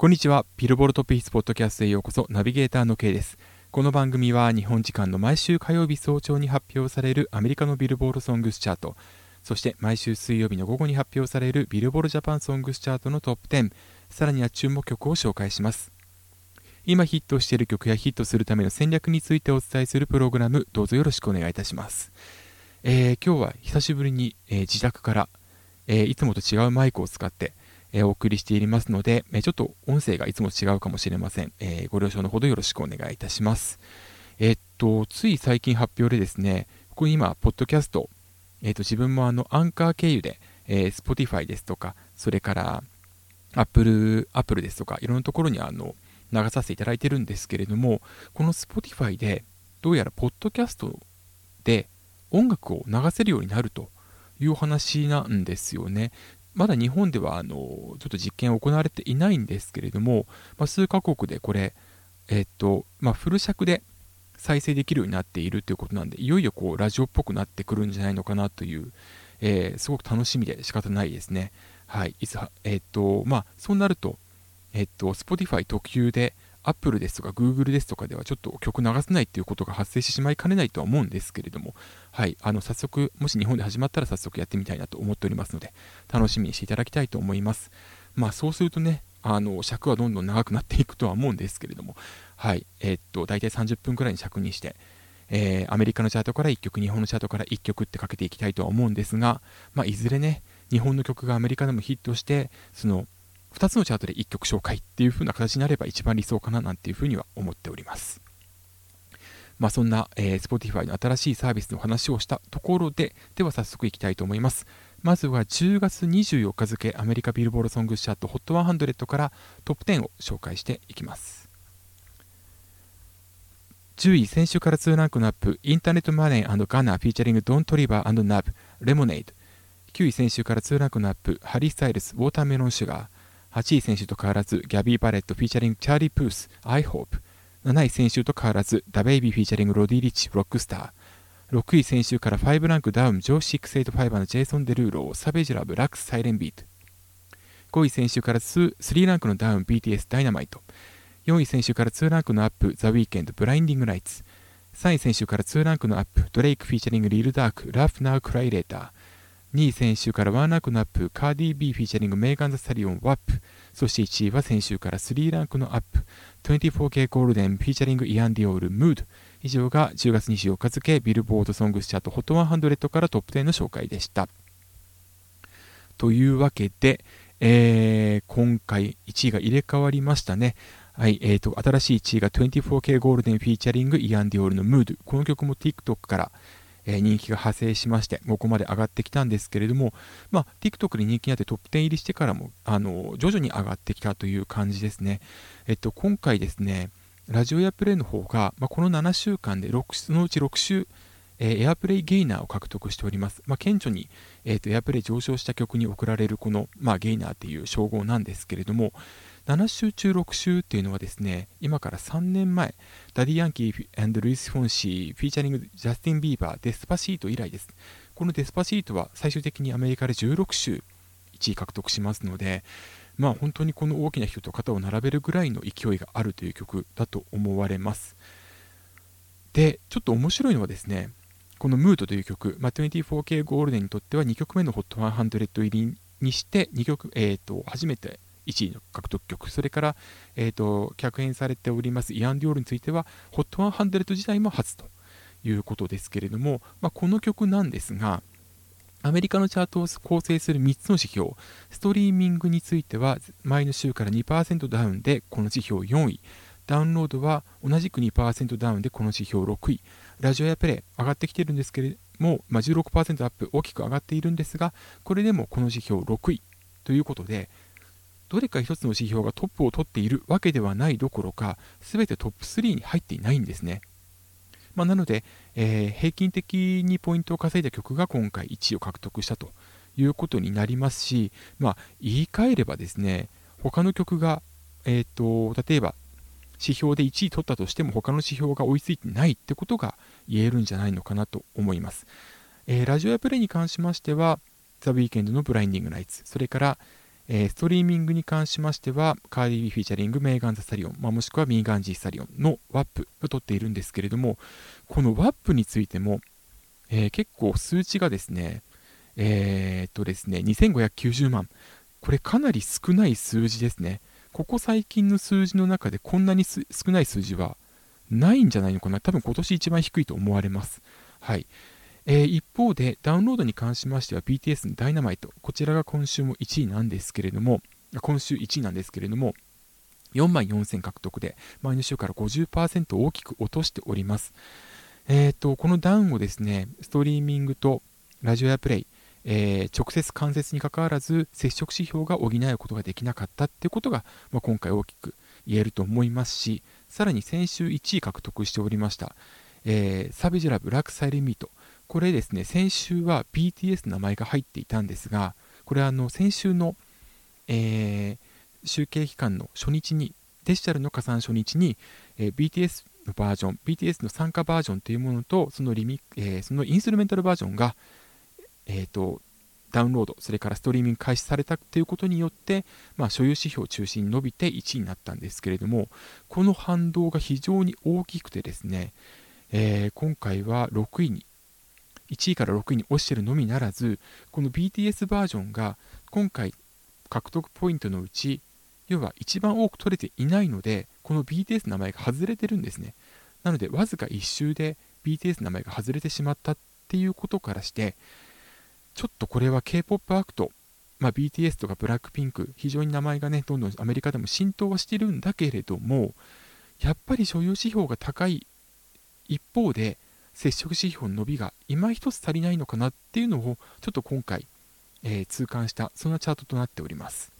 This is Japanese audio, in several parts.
こんにちは。ビルボルトピースポッドキャストへようこそ、ナビゲーターの K です。この番組は日本時間の毎週火曜日早朝に発表されるアメリカのビルボールソングスチャート、そして毎週水曜日の午後に発表されるビルボールジャパンソングスチャートのトップ10、さらには注目曲を紹介します。今ヒットしている曲やヒットするための戦略についてお伝えするプログラム、どうぞよろしくお願いいたします。えー、今日は久しぶりに、えー、自宅から、えー、いつもと違うマイクを使って、えお送りしていますので、えちょっと音声がいつも違うかもしれません。えご了承のほどよろしくお願いいたします。えっと、つい最近発表でですね、ここに今、ポッドキャスト、えっと、自分もあの、アンカー経由で、えー、Spotify ですとか、それから、Apple、Apple ですとか、いろんなところにあの、流させていただいてるんですけれども、この Spotify で、どうやらポッドキャストで音楽を流せるようになるという話なんですよね。まだ日本ではあのちょっと実験行われていないんですけれども、まあ、数カ国でこれ、えっとまあ、フル尺で再生できるようになっているということなんで、いよいよこうラジオっぽくなってくるんじゃないのかなという、えー、すごく楽しみで仕方ないですね。はい、いつえっとまあ、そうなると、えっと、Spotify 特有で、Apple ですとか Google ですとかではちょっと曲流せないっていうことが発生してしまいかねないとは思うんですけれども、はい、あの早速、もし日本で始まったら早速やってみたいなと思っておりますので、楽しみにしていただきたいと思います。まあそうするとね、あの尺はどんどん長くなっていくとは思うんですけれども、はい、えー、っと、大体30分くらいに尺にして、えー、アメリカのチャートから1曲、日本のチャートから1曲ってかけていきたいとは思うんですが、まあ、いずれね、日本の曲がアメリカでもヒットして、その2つのチャートで1曲紹介っていう風な形になれば一番理想かななんていう風には思っております。まあ、そんな、えー、Spotify の新しいサービスの話をしたところで、では早速いきたいと思います。まずは10月24日付アメリカビルボールソングチャート HOT100 からトップ10を紹介していきます。10位、先週から2ランクのアップ、インターネットマネーガナーフィーチャリングドン・トリバー、ナブ、 Lemonade。9位、先週から2ランクのアップ、ハリー・スタイルス、 Watermelon Sugar。8位先週と変わらず、ギャビー・バレットフィーチャリングチャーリー・プース、I Hope。7位先週と変わらず、ダ・ベイビーフィーチャリングロディ・リッチ、 Rockstar。6位先週から5ランクダウン、ジョーシュ685のジェイソン・デルーロー、 Savage Love, Laxed Siren Beat。5位先週から3ランクのダウン、BTS、 Dynamite。4位先週から2ランクのアップ、ザ・ウィーケンド、 Blinding Lights。3位先週から2ランクのアップ、ドレイクフィーチャリングリル・ダーク、 Laugh Now Cry Later。2位先週から1ランクのアップ、カーディー・ビーフィーチャリングメーガン・ザ・サリオン、 WAP。そして1位は先週から3ランクのアップ、24K ゴールデンフィーチャリングイアン・ディオール、ムード。以上が10月24日付ビルボードソングスチャート HOT100 からトップ10の紹介でした。というわけで、えー、今回1位が入れ替わりましたね。はい、えーと、新しい1位が 24K ゴールデンフィーチャリングイアン・ディオールのムード。この曲も TikTok から、え人気が派生しまして、ここまで上がってきたんですけれども、まあ、TikTok で人気になってトップ10入りしてからも、あの、徐々に上がってきたという感じですね。えっと、今回ですね、ラジオエアプレイの方が、まあ、この7週間で6、そのうち6週、えー、エアプレイゲイナーを獲得しております。まあ、顕著に、えーと、エアプレイ上昇した曲に贈られるこの、まあ、ゲイナーっていう称号なんですけれども、7週中6週っていうのはですね、今から3年前、ダディ・ヤンキールイス・フォンシー、フィーチャリングジャスティン・ビーバー、 Despacito 以来です。このデスパシートは最終的にアメリカで16週1位獲得しますので、まあ本当にこの大きな人と肩を並べるぐらいの勢いがあるという曲だと思われます。で、ちょっと面白いのはですね、このムードという曲、まあ、24K ゴールデンにとっては2曲目の HOT100 入りにして2曲、えーと初めて1位の獲得曲、それから、えーと、客演されておりますイアン・ディオールについては、HOT100 自体も初ということですけれども、まあ、この曲なんですが、アメリカのチャートを構成する3つの指標、ストリーミングについては前の週から2%ダウンでこの指標4位、ダウンロードは同じく2%ダウンでこの指標6位、ラジオやプレイ上がってきてるんですけれども、まあ、16%アップ大きく上がっているんですが、これでもこの指標6位ということで、どれか一つの指標がトップを取っているわけではないどころか、すべてトップ3に入っていないんですね。まあ、なので、えー、平均的にポイントを稼いだ曲が今回1位を獲得したということになりますし、まあ、言い換えればですね、他の曲が、えーと、例えば指標で1位取ったとしても他の指標が追いついてないってことが言えるんじゃないのかなと思います。えー、ラジオエアプレイに関しましては、ザ・ウィーケンドの Blinding Lights、それから、えー、ストリーミングに関しましては、カーディビフィーチャリングメーガン・ザ・サリオン、まあ、もしくはミーガン・ジー・サリオンの WAP を取っているんですけれども、この WAP についても、えー、結構数値がですね、えー、っとですね、2590万。これかなり少ない数字ですね。ここ最近の数字の中でこんなに少ない数字はないんじゃないのかな。多分今年一番低いと思われます。はい。えー、一方で、ダウンロードに関しましては BTS のダイナマイト、こちらが今週も1位なんですけれども、今週1位なんですけれども、4万4000獲得で、前の週から50%大きく落としております。えーと、このダウンをですね、ストリーミングとラジオやプレイ、えー、直接間接にかかわらず接触指標が補うことができなかったっていうことが、まあ、今回大きく言えると思いますし、さらに先週1位獲得しておりました、えー、サビジュラブラックサイレミート、これですね、先週は BTS の名前が入っていたんですが、これはあの先週の、えー、集計期間の初日に、デジタルの加算初日に、えー、BTS のバージョン、BTS の参加バージョンというものと、そのリミ、えー、そのインストゥルメンタルバージョンが、えーと、ダウンロード、それからストリーミング開始されたということによって、まあ、所有指標を中心に伸びて1位になったんですけれども、この反動が非常に大きくてですね、えー、今回は6位に1位から6位に落ちてるのみならず、この BTS バージョンが今回獲得ポイントのうち、要は一番多く取れていないので、この BTS の名前が外れてるんですね。なので、わずか1週で BTS の名前が外れてしまったっていうことからして、ちょっとこれは K-POP アクト、まあ、BTS とか BLACKPINK、非常に名前がね、どんどんアメリカでも浸透はしてるんだけれども、やっぱり所有指標が高い一方で、接触指標の伸びが今一つ足りないのかなっていうのをちょっと今回、えー、痛感したそんなチャートとなっております。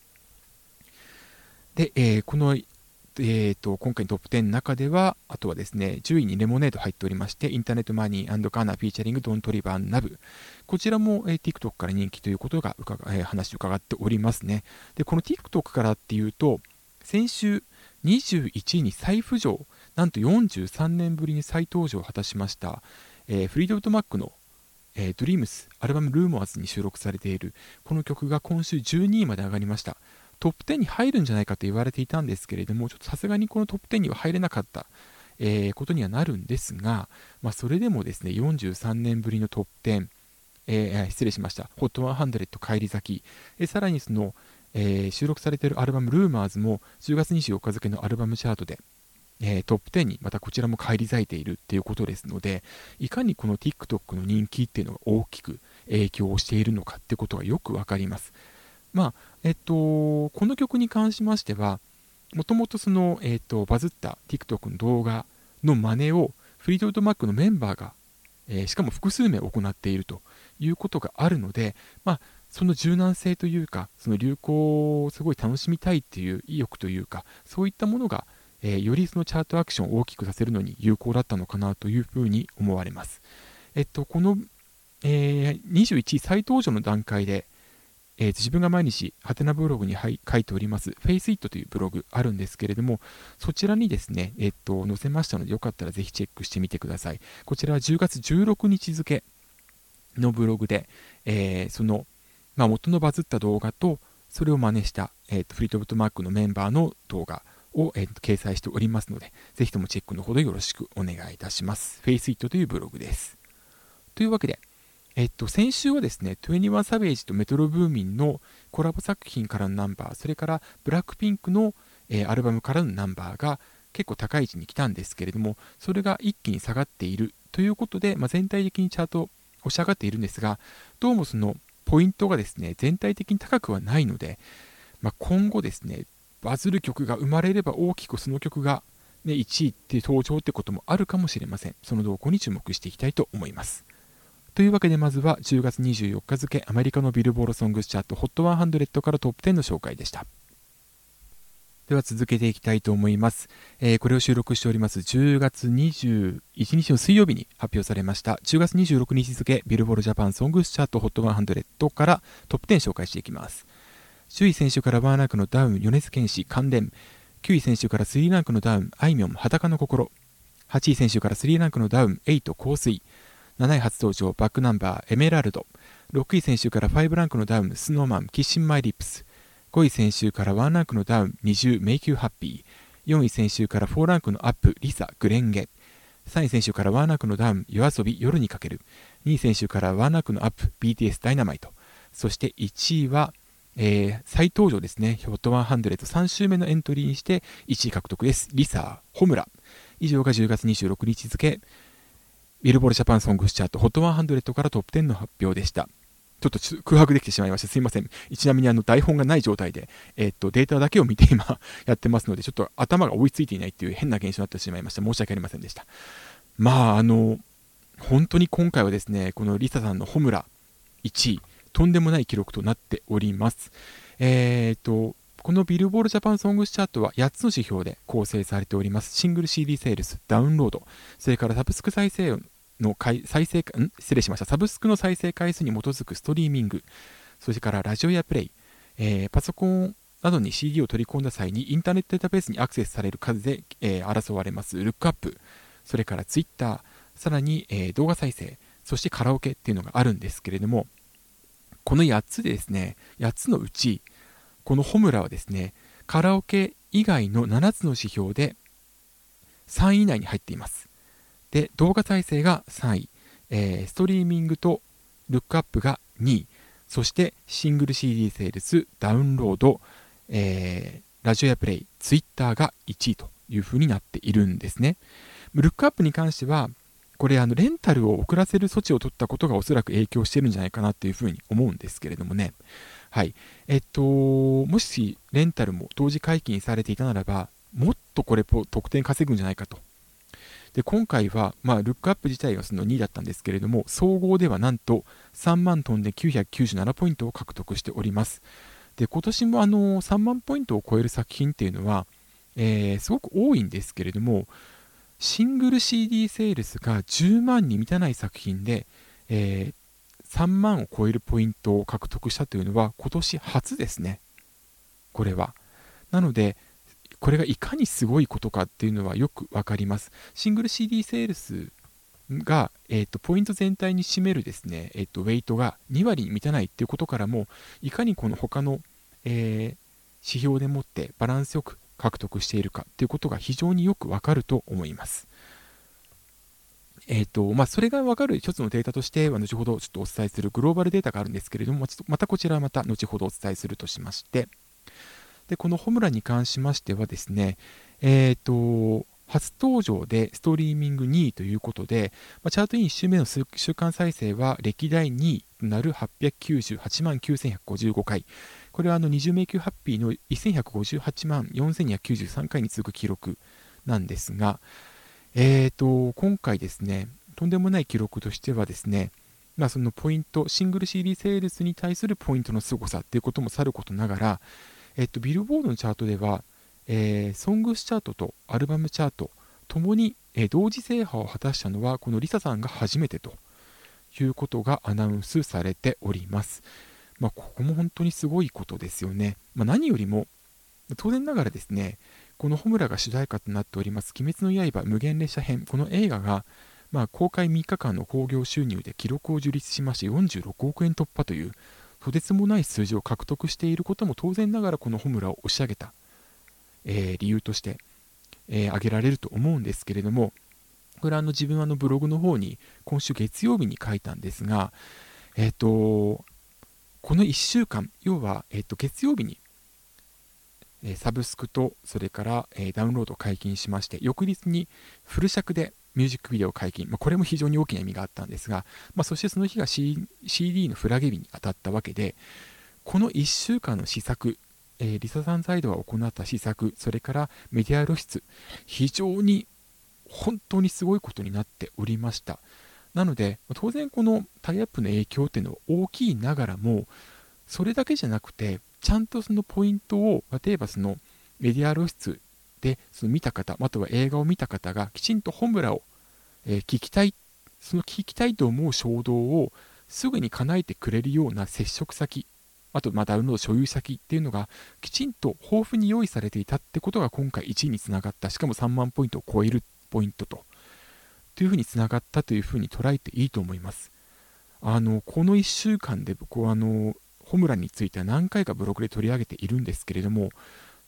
で、えー、この、えーと、今回のトップ10の中ではあとはですね10位にレモネード入っておりましてインターネットマニーカーナフィーチャリングドントリバーナブ。こちらも、えー、TikTok から人気ということが伺、えー、話を伺っておりますね。でこの TikTok からっていうと先週21位に再浮上なんと43年ぶりに再登場を果たしました、えー、フリードウッドマックの、えー、Dreams アルバムルーモアズに収録されているこの曲が今週12位まで上がりましたトップ10に入るんじゃないかと言われていたんですけれどもちょっとさすがにこのトップ10には入れなかった、えー、ことにはなるんですが、まあ、それでもですね43年ぶりのトップ10えー、失礼しました。HOT100 帰り咲き、え、さらにその、え、収録されているアルバムルーマーズも10月24日付のアルバムチャートで、えー、トップ10にまたこちらも返り咲いているっていうことですので、いかにこの TikTok の人気っていうのが大きく影響をしているのかってことがよくわかります。まあ、えっと、この曲に関しましては、もともとその、えっと、バズった TikTok の動画の真似をフリートウッドマックのメンバーが、えー、しかも複数名行っているということがあるので、まあ、その柔軟性というか、その流行をすごい楽しみたいっていう意欲というか、そういったものが、えー、よりそのチャートアクションを大きくさせるのに有効だったのかなというふうに思われます。えっと、この、えー、21位再登場の段階で、えー、自分が毎日、ハテナブログに書いております、FaceIt というブログあるんですけれども、そちらにですね、えっと、載せましたので、よかったらぜひチェックしてみてください。こちらは10月16日付のブログで、えー、その、まあ、元のバズった動画と、それを真似した、えーと、フリートブットマークのメンバーの動画を、えーと、掲載しておりますので、ぜひともチェックのほどよろしくお願いいたします。FaceIt というブログです。というわけで、えっと、先週はですね、21サベージとメトロブーミンのコラボ作品からのナンバー、それからブラックピンクの、えー、アルバムからのナンバーが結構高い位置に来たんですけれども、それが一気に下がっているということで、まあ、全体的にチャート押し上がっているんですが、どうもそのポイントがですね、全体的に高くはないので、まあ、今後ですね、バズる曲が生まれれば大きくその曲が、ね、1位って登場ってこともあるかもしれません。その動向に注目していきたいと思います。というわけでまずは10月24日付アメリカのビルボードソングスチャート HOT100 からトップ10の紹介でした。では続けていきたいと思います。えー、これを収録しております10月21日の水曜日に発表されました10月26日付ビルボードジャパンソングスチャート HOT100 からトップ10紹介していきます。10位先週からワンランクのダウン米津玄師感電。9位先週から3ランクのダウンあいみょん裸の心。8位先週から3ランクのダウン瑛人香水。7位初登場バックナンバーエメラルド。6位先週から5ランクのダウン Snow Man KISSIN' MY LIPS。5位先週から1ランクのダウン20メイキューハッピー。4位先週から4ランクのアップ LiSA 紅蓮華。3位先週からワンランクのダウン、 YOASOBI、夜に駆ける。2位先週からワンランクのアップ、BTS Dynamite。そして1位は、えー、再登場ですね。ヒョット100、3週目のエントリーにして1位獲得です。 LiSA、炎。以上が10月26日付、ビルボードジャパンソングスチャート、 HOT100からトップ10の発表でした。ちょっと空白できてしまいました。すいません。ちなみにあの台本がない状態で、えー、っと、データだけを見て今 やってますので、ちょっと頭が追いついていないっていう変な現象になってしまいました。申し訳ありませんでした。まあ、あの、本当に今回はですね、このリサさんのホムラ1位、とんでもない記録となっております。えー、っと、このビルボールジャパンソングスチャートは8つの指標で構成されております。シングル CD セールス、ダウンロード、それからサブスク再生の再生ん？失礼しました。サブスクの再生回数に基づくストリーミング、それからラジオやプレイ、えー、パソコンなどに CD を取り込んだ際にインターネットデータベースにアクセスされる数で、えー、争われます。ルックアップ、それからツイッター、さらに、えー、動画再生、そしてカラオケっていうのがあるんですけれども、この8つでですね、8つのうち、このホムラはですね、カラオケ以外の7つの指標で3位以内に入っています。で、動画再生が3位、えー、ストリーミングとルックアップが2位、そしてシングル CD セールス、ダウンロード、えー、ラジオやプレイ、ツイッターが1位というふうになっているんですね。ルックアップに関しては、これあのレンタルを遅らせる措置を取ったことがおそらく影響してるんじゃないかなっていうふうに思うんですけれどもね。はい。えっと、もしレンタルも同時解禁されていたならば、もっとこれ得点稼ぐんじゃないかとで今回は、まあ、ルックアップ自体がその2位だったんですけれども総合ではなんと3万トンで997ポイントを獲得しておりますで今年もあの3万ポイントを超える作品っていうのは、えー、すごく多いんですけれどもシングル CD セールスが10万に満たない作品で、えー、3万を超えるポイントを獲得したというのは今年初ですねこれはなのでこれがいかにすごいことかっていうのはよくわかります。シングル CD セールスが、えーと、ポイント全体に占めるですね、えーと、ウェイトが2割に満たないっていうことからも、いかにこの他の、えー、指標でもってバランスよく獲得しているかっていうことが非常によくわかると思います。えーとまあ、それが分かる一つのデータとしては、後ほどちょっとお伝えするグローバルデータがあるんですけれども、またこちらはまた後ほどお伝えするとしまして、で、このホムラに関しましてはですね、え、ー、と、初登場でストリーミング2位ということで、まあ、チャートイン1周目の週間再生は歴代2位となる898万9155回。これはあの20迷宮ハッピーの1158万4293回に続く記録なんですが、えーと、今回ですね、とんでもない記録としてはですね、まあ、そのポイント、シングル CD セールスに対するポイントの凄さっていうこともさることながら、えっと、ビルボードのチャートでは、えー、ソングスチャートとアルバムチャートともに、えー、同時制覇を果たしたのはこのリサさんが初めてということがアナウンスされております。まあ、ここも本当にすごいことですよね。まあ、何よりも、当然ながらですね、このホムラが主題歌となっております、鬼滅の刃無限列車編、この映画が、まあ、公開3日間の興行収入で記録を樹立しまして46億円突破という、とてつもない数字を獲得していることも当然ながらこのホムラを押し上げた、えー、理由として、えー、挙げられると思うんですけれどもこれあの自分はあのブログの方に今週月曜日に書いたんですが、えーと、この1週間要は、えーと、月曜日にえサブスクとそれから、えダウンロードを解禁しまして翌日にフル尺でミュージックビデオ解禁、まあ、これも非常に大きな意味があったんですが、まあ、そしてその日が、C、CD のフラゲ日に当たったわけで、この1週間の試作、えー、リサさんサイドが行った試作、それからメディア露出、非常に本当にすごいことになっておりました。なので、当然このタイアップの影響っていうのは大きいながらも、それだけじゃなくて、ちゃんとそのポイントを、例えばそのメディア露出でその見た方、あとは映画を見た方がきちんと本村を、聞きたい、その聞きたいと思う衝動をすぐに叶えてくれるような接触先、あとまダウンロード所有先っていうのがきちんと豊富に用意されていたってことが今回1位につながった、しかも3万ポイントを超えるポイントと、というふうにつながったというふうに捉えていいと思います。あのこの1週間で僕はあのホムラについては何回かブログで取り上げているんですけれども、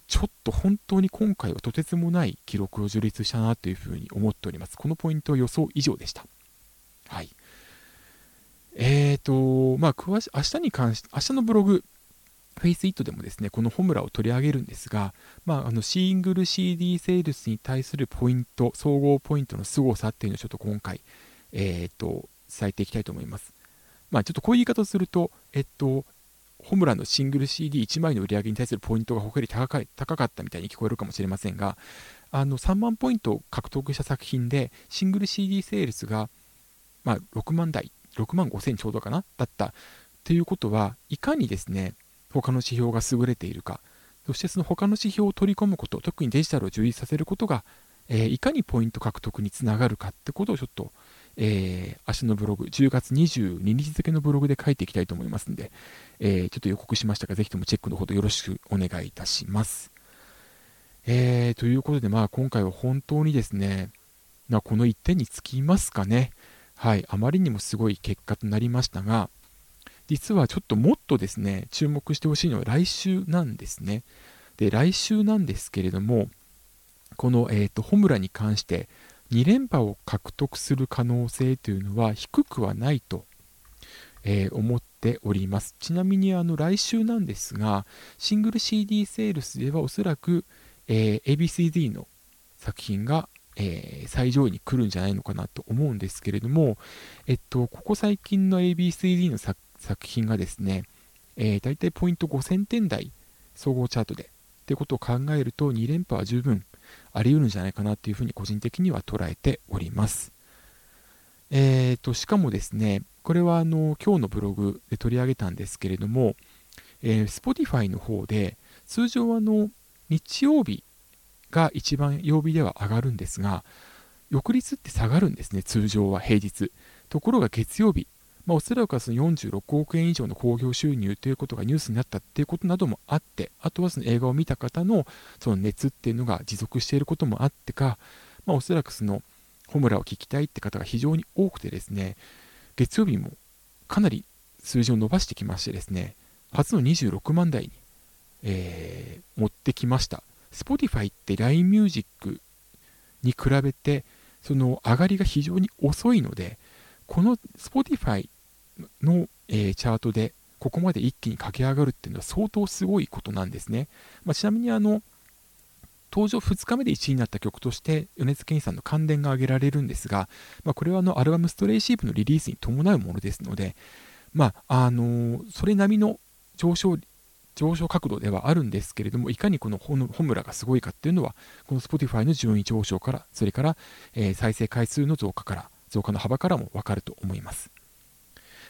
ちょっと本当に今回はとてつもない記録を樹立したなというふうに思っております。このポイントは予想以上でした。はい。えーと、まあ、詳し、明日に関し、明日のブログ、フェイスイットでもですね、このホムラを取り上げるんですが、まあ、あのシングル CD セールスに対するポイント、総合ポイントの凄さっていうのをちょっと今回、えーと、伝えていきたいと思います。まあ、ちょっとこういう言い方をすると、えっと、ホムラのシングル CD1 枚の売り上げに対するポイントが他より高か高かったみたいに聞こえるかもしれませんが、あの3万ポイントを獲得した作品で、シングル CD セールスが、まあ、6万台、6万5千ちょうどかなだったということは、いかにですね、他の指標が優れているか、そしてその他の指標を取り込むこと、特にデジタルを充実させることが、えー、いかにポイント獲得につながるかってことをちょっとえー、明日のブログ、10月22日付のブログで書いていきたいと思いますので、えー、ちょっと予告しましたが、ぜひともチェックのほどよろしくお願いいたします。えー、ということで、まあ、今回は本当にですね、ま、この1点につきますかね。はい、あまりにもすごい結果となりましたが、実はちょっともっとですね、注目してほしいのは来週なんですね。で、来週なんですけれども、この、えーと、ホムラに関して、2連覇を獲得する可能性というのは低くはないと、えー、思っております。ちなみにあの来週なんですが、シングル CD セールスではおそらく、えー、ABCD の作品が、えー、最上位に来るんじゃないのかなと思うんですけれども、えっと、ここ最近の ABCD の作作品がですね、えー、大体ポイント5000点台総合チャートでってことを考えると2連覇は十分あり得るんじゃないかなというふうに個人的には捉えております。えーと、しかもですね、これはあの今日のブログで取り上げたんですけれども、えー、Spotify の方で通常あの日曜日が一番曜日では上がるんですが、翌日って下がるんですね、通常は平日。ところが月曜日、まあ、おそらくはその46億円以上の興行収入ということがニュースになったっていうことなどもあって、あとはその映画を見た方のその熱っていうのが持続していることもあってか、まあ、おそらくそのホムラを聞きたいって方が非常に多くてですね、月曜日もかなり数字を伸ばしてきましてですね、初の26万台に、えー、持ってきました。Spotify って LINE Music に比べて、その上がりが非常に遅いので、この Spotify の、えー、チャートでここまで一気に駆け上がるっていうのは相当すごいことなんですね。まあ、ちなみにあの登場2日目で1位になった曲として米津玄師さんの関連が挙げられるんですが、まあ、これはあのアルバム「ストレイシープ」のリリースに伴うものですので、まああの、それなりの上昇上昇角度ではあるんですけれども、いかにこのホムラがすごいかっていうのは、この Spotify の順位上昇から、それから、え、再生回数の増加から、増加の幅からもわかると思います。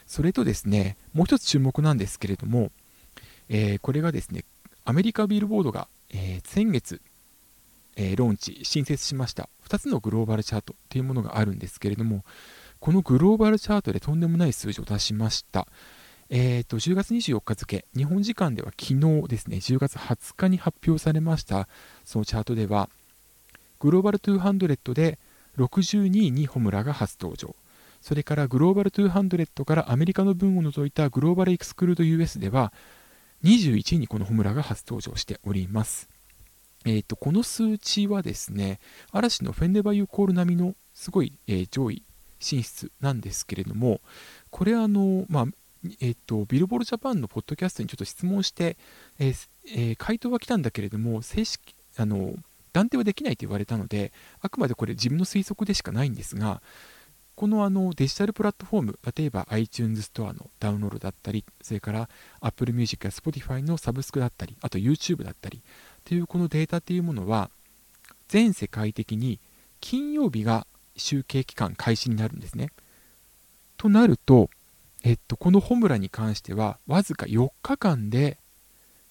それとですね、もう一つ注目なんですけれども、えー、これがですね、アメリカビルボードが、えー、先月、えー、ローンチ、新設しました2つのグローバルチャートというものがあるんですけれども、このグローバルチャートでとんでもない数字を出しました。えーと、10月24日付、日本時間では昨日ですね、10月20日に発表されましたそのチャートでは、グローバル200で62位にホムラが初登場。それからグローバル200からアメリカの分を除いたグローバルエクスクルード US では21位にこのホムラが初登場しております。えーと、この数値はですね、嵐のフェンデバユーコール並みのすごい、えー、上位進出なんですけれども、これあの、まあえーと、ビルボールジャパンのポッドキャストにちょっと質問して、えーえー、回答は来たんだけれども、正式あの断定はできないと言われたので、あくまでこれ自分の推測でしかないんですが、このあのデジタルプラットフォーム、例えば iTunes ストアのダウンロードだったり、それから Apple Music や Spotify のサブスクだったり、あと YouTube だったり、というこのデータっていうものは、全世界的に金曜日が集計期間開始になるんですね。となると、えっと、このホムラに関しては、わずか4日間で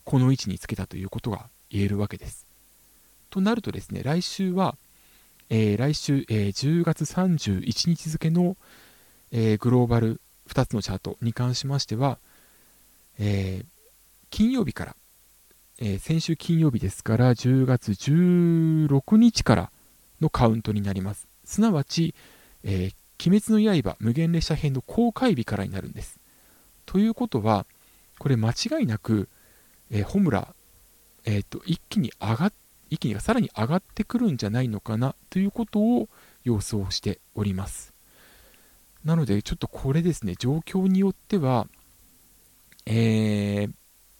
この位置につけたということが言えるわけです。となるとですね、来週は、えー、来週、えー、10月31日付の、えー、グローバル2つのチャートに関しましては、え金曜日から、え先週金曜日ですから10月16日からのカウントになります。すなわち、え鬼滅の刃無限列車編の公開日からになるんです。ということは、これ間違いなく、えー、ホムラ、えーと、一気に上が一気にさらに上がってくるんじゃないのかなということを予想しております。なので、ちょっとこれですね、状況によっては、えー、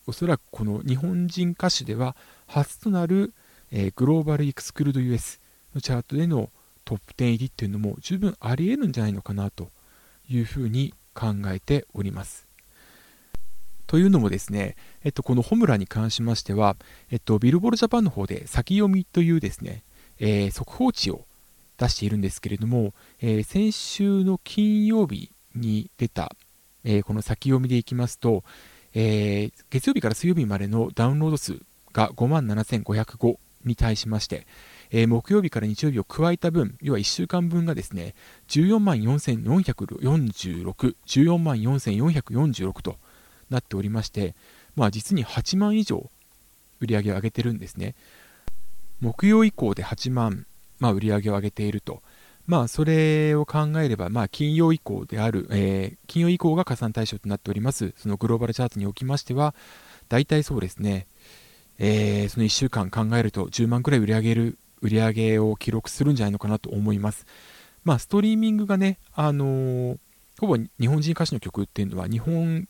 おそらくこの日本人歌手では初となる、えー、グローバルエクスクルード US のチャートでのトップ10入りっていうのも十分あり得るんじゃないのかなというふうに考えております。というのもですね、えっと、このホムラに関しましては、えっと、ビルボールジャパンの方で先読みというですね、えー、速報値を出しているんですけれども、えー、先週の金曜日に出た、えー、この先読みでいきますと、え月曜日から水曜日までのダウンロード数が5万7505に対しまして、え木曜日から日曜日を加えた分、要は1週間分がですね、14万4446、14万4446となっておりまして、まあ、実に8万以上売り上げを上げてるんですね。木曜以降で8万、まあ、売り上げを上げていると。まあ、それを考えれば、まあ、金曜以降である、えー、金曜以降が加算対象となっております、そのグローバルチャートにおきましては、大体そうですね、えー、その1週間考えると10万くらい売り上げる売り上げを記録するんじゃないのかなと思います。まあ、ストリーミングがね、あのー、ほぼ日本人歌手の曲っていうのは日本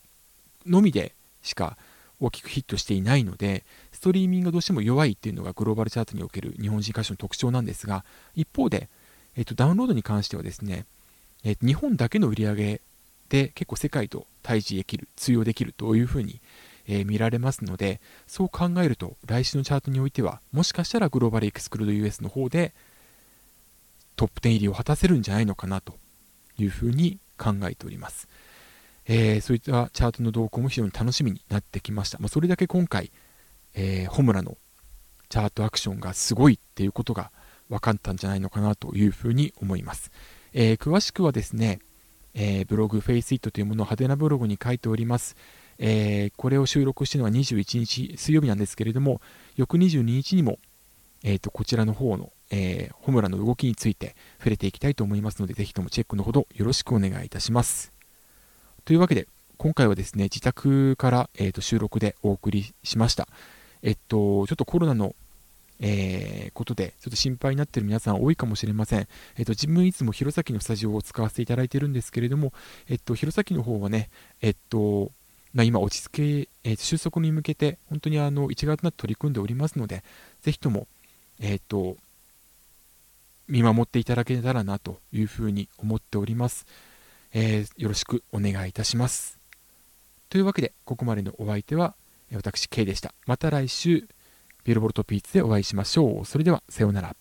のみでしか大きくヒットしていないので、ストリーミングがどうしても弱いっていうのがグローバルチャートにおける日本人歌手の特徴なんですが、一方で、えっと、ダウンロードに関してはですね、えっと、日本だけの売り上げで結構世界と対峙できる、通用できるというふうに、えー、見られますので、そう考えると、来週のチャートにおいては、もしかしたらグローバルエクスクルード US の方でトップ10入りを果たせるんじゃないのかなというふうに考えております。えー、そういったチャートの動向も非常に楽しみになってきました。まあ、それだけ今回、えー、ホムラのチャートアクションがすごいっていうことが分かったんじゃないのかなというふうに思います。えー、詳しくはですね、えー、ブログ Face It というものを派手なブログに書いております。えー、これを収録してるのは21日水曜日なんですけれども、翌22日にも、えーと、こちらの方の、えー、ホムラの動きについて触れていきたいと思いますので、ぜひともチェックのほどよろしくお願いいたします。というわけで、今回はですね、自宅から、えーと、収録でお送りしました。えっと、ちょっとコロナのえー、ことで、ちょっと心配になっている皆さん多いかもしれません。えっ、と、自分いつも弘前のスタジオを使わせていただいているんですけれども、えっと、弘前の方はね、えっと、まあ、今落ち着け、えー、収束に向けて本当にあの一丸となって取り組んでおりますので、ぜひとも、えーと、見守っていただけたらなというふうに思っております、えー、よろしくお願いいたします。というわけで、ここまでのお相手は私 K でした。また来週、ビルボルトピーツでお会いしましょう。それでは、さようなら。